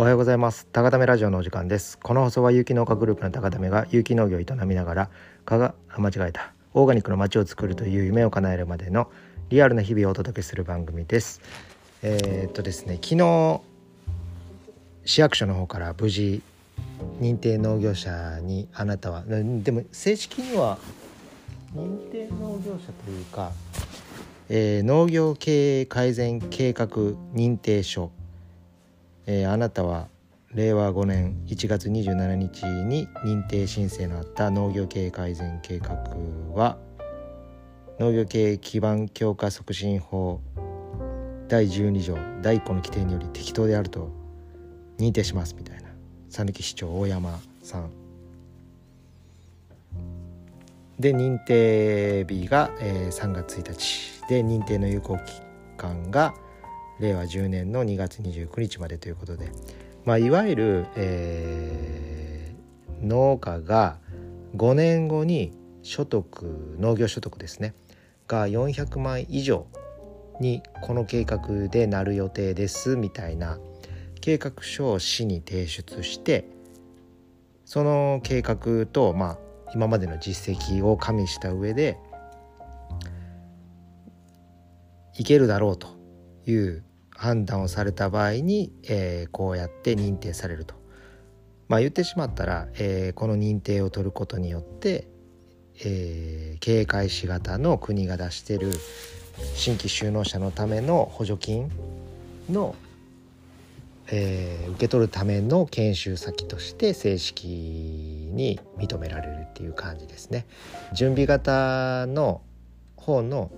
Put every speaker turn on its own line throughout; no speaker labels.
おはようございます。高ためラジオのお時間です。この放送は有機農家グループの高ためが有機農業を営みながら蚊が間違えた。オーガニックの街を作るという夢を叶えるまでのリアルな日々をお届けする番組です。えー、っとですね昨日市役所の方から無事認定農業者にあなたはでも正式には認定農業者というか、えー、農業経営改善計画認定書えー、あなたは令和5年1月27日に認定申請のあった農業経営改善計画は農業経営基盤強化促進法第12条第1項の規定により適当であると認定しますみたいな讃岐市長大山さんで認定日が、えー、3月1日で認定の有効期間が令和10年の2月29日までということで、まあ、いわゆる、えー、農家が5年後に所得農業所得ですねが400万以上にこの計画でなる予定ですみたいな計画書を市に提出してその計画と、まあ、今までの実績を加味した上でいけるだろうという判断をされた場合に、えー、こうやって認定されると。まあ言ってしまったら、えー、この認定を取ることによって、えー、経営開始型の国が出してる新規就農者のための補助金の、えー、受け取るための研修先として正式に認められるっていう感じですね。準備型の方の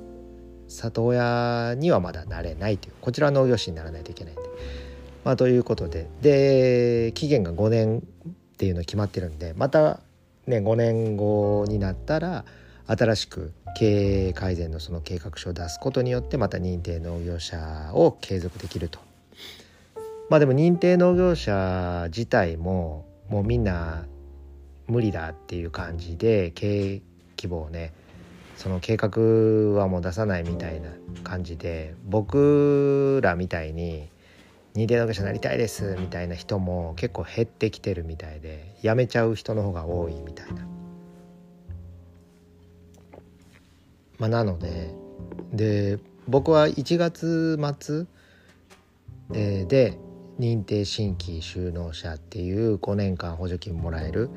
里親にはまだなれないというこちらは農業士にならないといけないんで。まあ、ということでで期限が5年っていうの決まってるんでまたね5年後になったら新しく経営改善のその計画書を出すことによってまた認定農業者を継続できると。まあでも認定農業者自体ももうみんな無理だっていう感じで経営規模をねその計画はもう出さないみたいな感じで僕らみたいに認定農業者になりたいですみたいな人も結構減ってきてるみたいで辞めちゃう人の方が多いみたいな。まあ、なのでで僕は1月末で認定新規就農者っていう5年間補助金もらえる、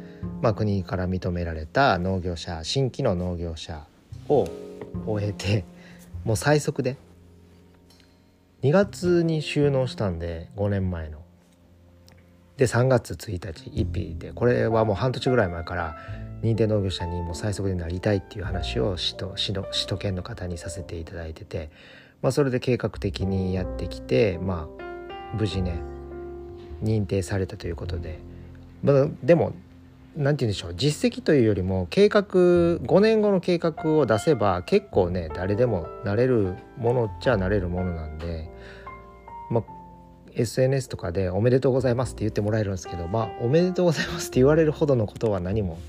まあ、国から認められた農業者新規の農業者を終えてもう最速で。2月に収納したんで5年前の。で3月1日1日。でこれはもう半年ぐらい前から認定農業者にもう最速でなりたいっていう話を市と市の市と県の方にさせていただいてて、まあ、それで計画的にやってきてまあ無事ね認定されたということで、まあ、でも何て言うんでしょう実績というよりも計画5年後の計画を出せば結構ね誰でもなれるものっちゃなれるものなんで、まあ、SNS とかで「おめでとうございます」って言ってもらえるんですけどまあ「おめでとうございます」って言われるほどのことは何も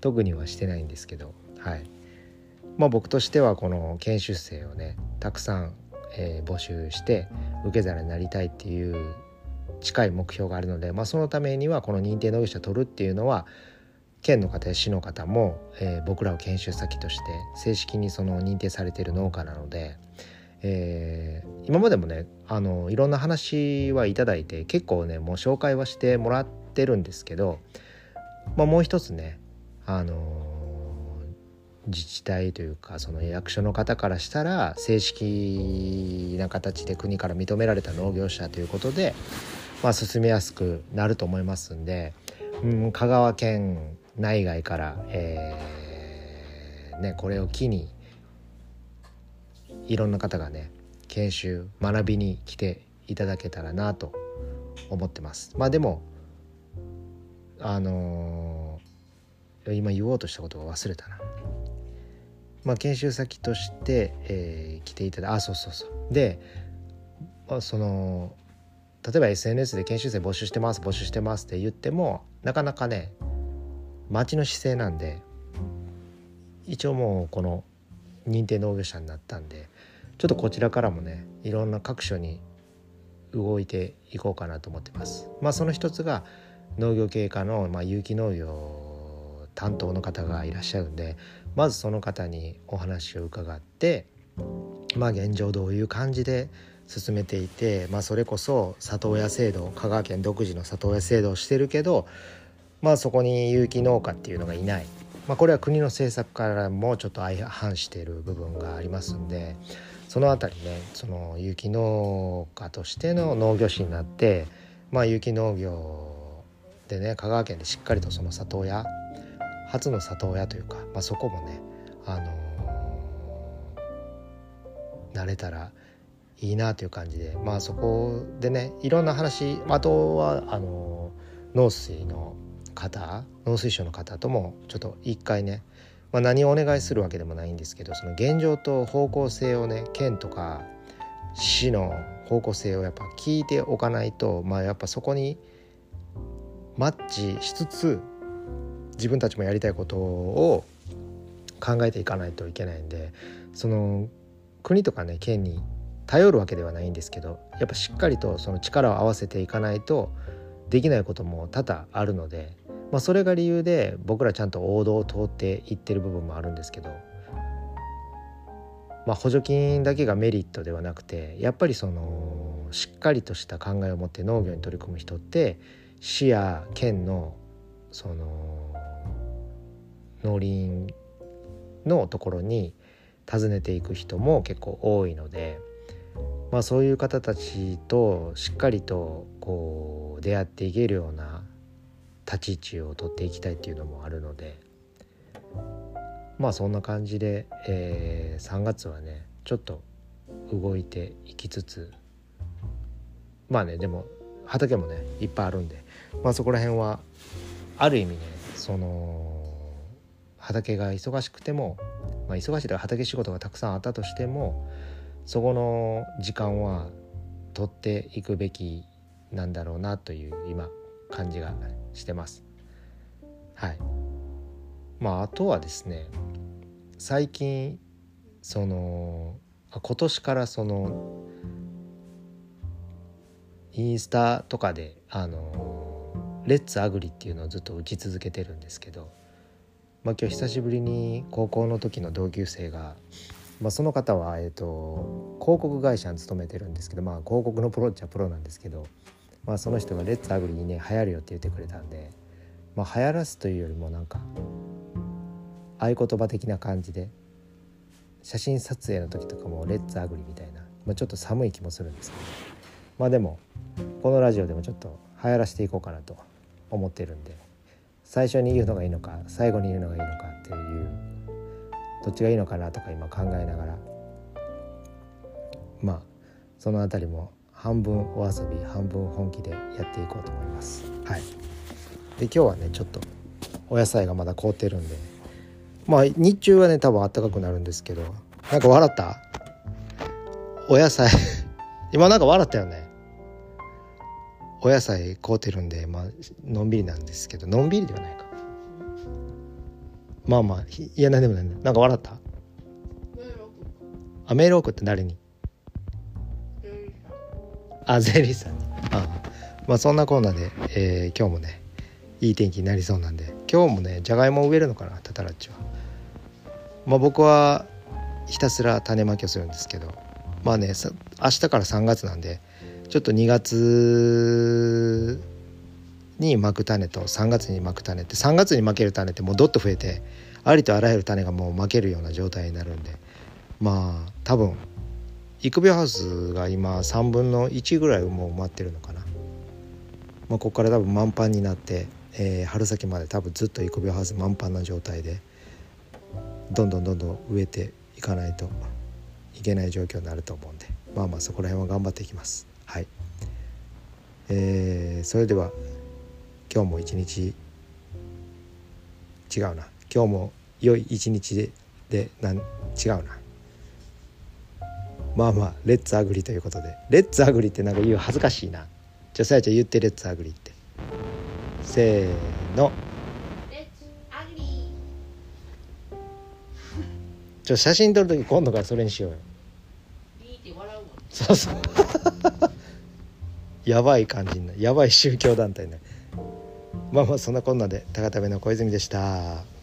特にはしてないんですけどはい。まあ僕としてはこの研修生をねたくさん、えー、募集して受け皿になりたいっていう近い目標があるので、まあ、そのためにはこの認定農業者取るっていうのは県の方や市の方も、えー、僕らを研修先として正式にその認定されている農家なので、えー、今までもねあのいろんな話はいただいて結構ねもう紹介はしてもらってるんですけど、まあ、もう一つねあの自治体というかその役所の方からしたら正式な形で国から認められた農業者ということでまあ、進めやすくなると思いますんで、うん、香川県内外から、えーね、これを機にいろんな方がね研修学びに来ていただけたらなと思ってます。まあでもあのー、今言おうとしたことを忘れたな。まあ、研修先として、えー、来ていただあそうそうそうで、まあ、その例えば SNS で研修生募集してます募集してますって言ってもなかなかね町の姿勢なんで一応もうこの認定農業者になったんでちょっとこちらからもねいろんな各所に動いていこうかなと思ってます。まあ、その一つが農業経過の、まあ、有機農業担当の方がいらっしゃるんでまずその方にお話を伺って、まあ、現状どういう感じで進めていて、まあ、それこそ里親制度香川県独自の里親制度をしてるけど、まあ、そこに有機農家っていうのがいない、まあ、これは国の政策からもちょっと相反している部分がありますんでその辺りねその有機農家としての農業士になって、まあ、有機農業でね香川県でしっかりとその里親初の里親というか、まあ、そこもね、あのー、慣れたらいいなという感じでまあそこでねいろんな話あとはあの、農水の方農水省の方ともちょっと一回ね、まあ、何をお願いするわけでもないんですけどその現状と方向性をね県とか市の方向性をやっぱ聞いておかないとまあやっぱそこにマッチしつつ自分たちもやりたいことを考えていかないといけないんでその国とかね県に頼るわけではないんですけどやっぱしっかりとその力を合わせていかないとできないことも多々あるので、まあ、それが理由で僕らちゃんと王道を通っていってる部分もあるんですけど、まあ、補助金だけがメリットではなくてやっぱりそのしっかりとした考えを持って農業に取り組む人って市や県のその農林のところに訪ねていく人も結構多いので、まあ、そういう方たちとしっかりとこう出会っていけるような立ち位置を取っていきたいっていうのもあるのでまあそんな感じで、えー、3月はねちょっと動いていきつつまあねでも畑もねいっぱいあるんで、まあ、そこら辺はある意味ねその畑が忙しくても、まあ、忙しいとか畑仕事がたくさんあったとしてもそこの時間は取っていくべきなんだろうなという今感じがしてます。はいまあ、あとはですね最近その今年からそのインスタとかであのレッツアグリっていうのをずっと打ち続けてるんですけどまあ、今日久しぶりに高校の時の同級生が、まあ、その方は、えーと、広告会社に勤めてるんですけど、まあ、広告のプロっちゃプロなんですけど、まあ、その人が「レッツアグリにね流行るよ」って言ってくれたんで、まあ、流行らすというよりもなんか合言葉的な感じで写真撮影の時とかも「レッツアグリ」みたいな、まあ、ちょっと寒い気もするんですけどまあでもこのラジオでもちょっと流行らせていこうかなと思ってるんで。最初に言うのがいいのか最後に言うのがいいのかっていうどっちがいいのかなとか今考えながら。まあその辺りも半分お遊び半分本気でやっていこうと思います。はい、で今日はねちょっとお野菜がまだ凍ってるんで。まあ日中はね多分暖かくなるんですけど。なんか笑った？お野菜。今なんか笑ったよね。お野菜買うてるんで、まあのんびりなんですけど。のんびりではないか。まあまあいや何でもないなんか笑った？あメール送って誰に？あゼリーさんに。あまあそんなコーナーで、えー、今日もねいい天気になりそうなんで。今日もねじゃがいも植えるのかな？タタラッチは。まあ僕はひたすら種まきをするんですけど。まあね明日から3月なんでちょっと2月に巻く種と3月に巻く種って3月に巻ける種ってもうどっと増えてありとあらゆる種がもう巻けるような状態になるんで。まあ多分育苗ハウスが今3分の1ぐらいもう埋まってるのかな、まあ、ここから多分満帆になって、えー、春先まで多分ずっと育苗ハウス満帆な状態でどんどんどんどん植えていかないといけない状況になると思うんでまあまあそこら辺は頑張っていきます。はい、えー、それでは今日も一日違うな。今日も良い一日ででなん違うな。まあまあレッツアグリということで。レッツアグリってなんか言う恥ずかしいな。じゃあさやちゃん言ってレッツアグリって。せーの。ちょ写真撮る時今度からそれにしようよ。そうそう。やばい感じになる。やばい宗教団体になるまあまあそんなこんなで高田部の小泉でした。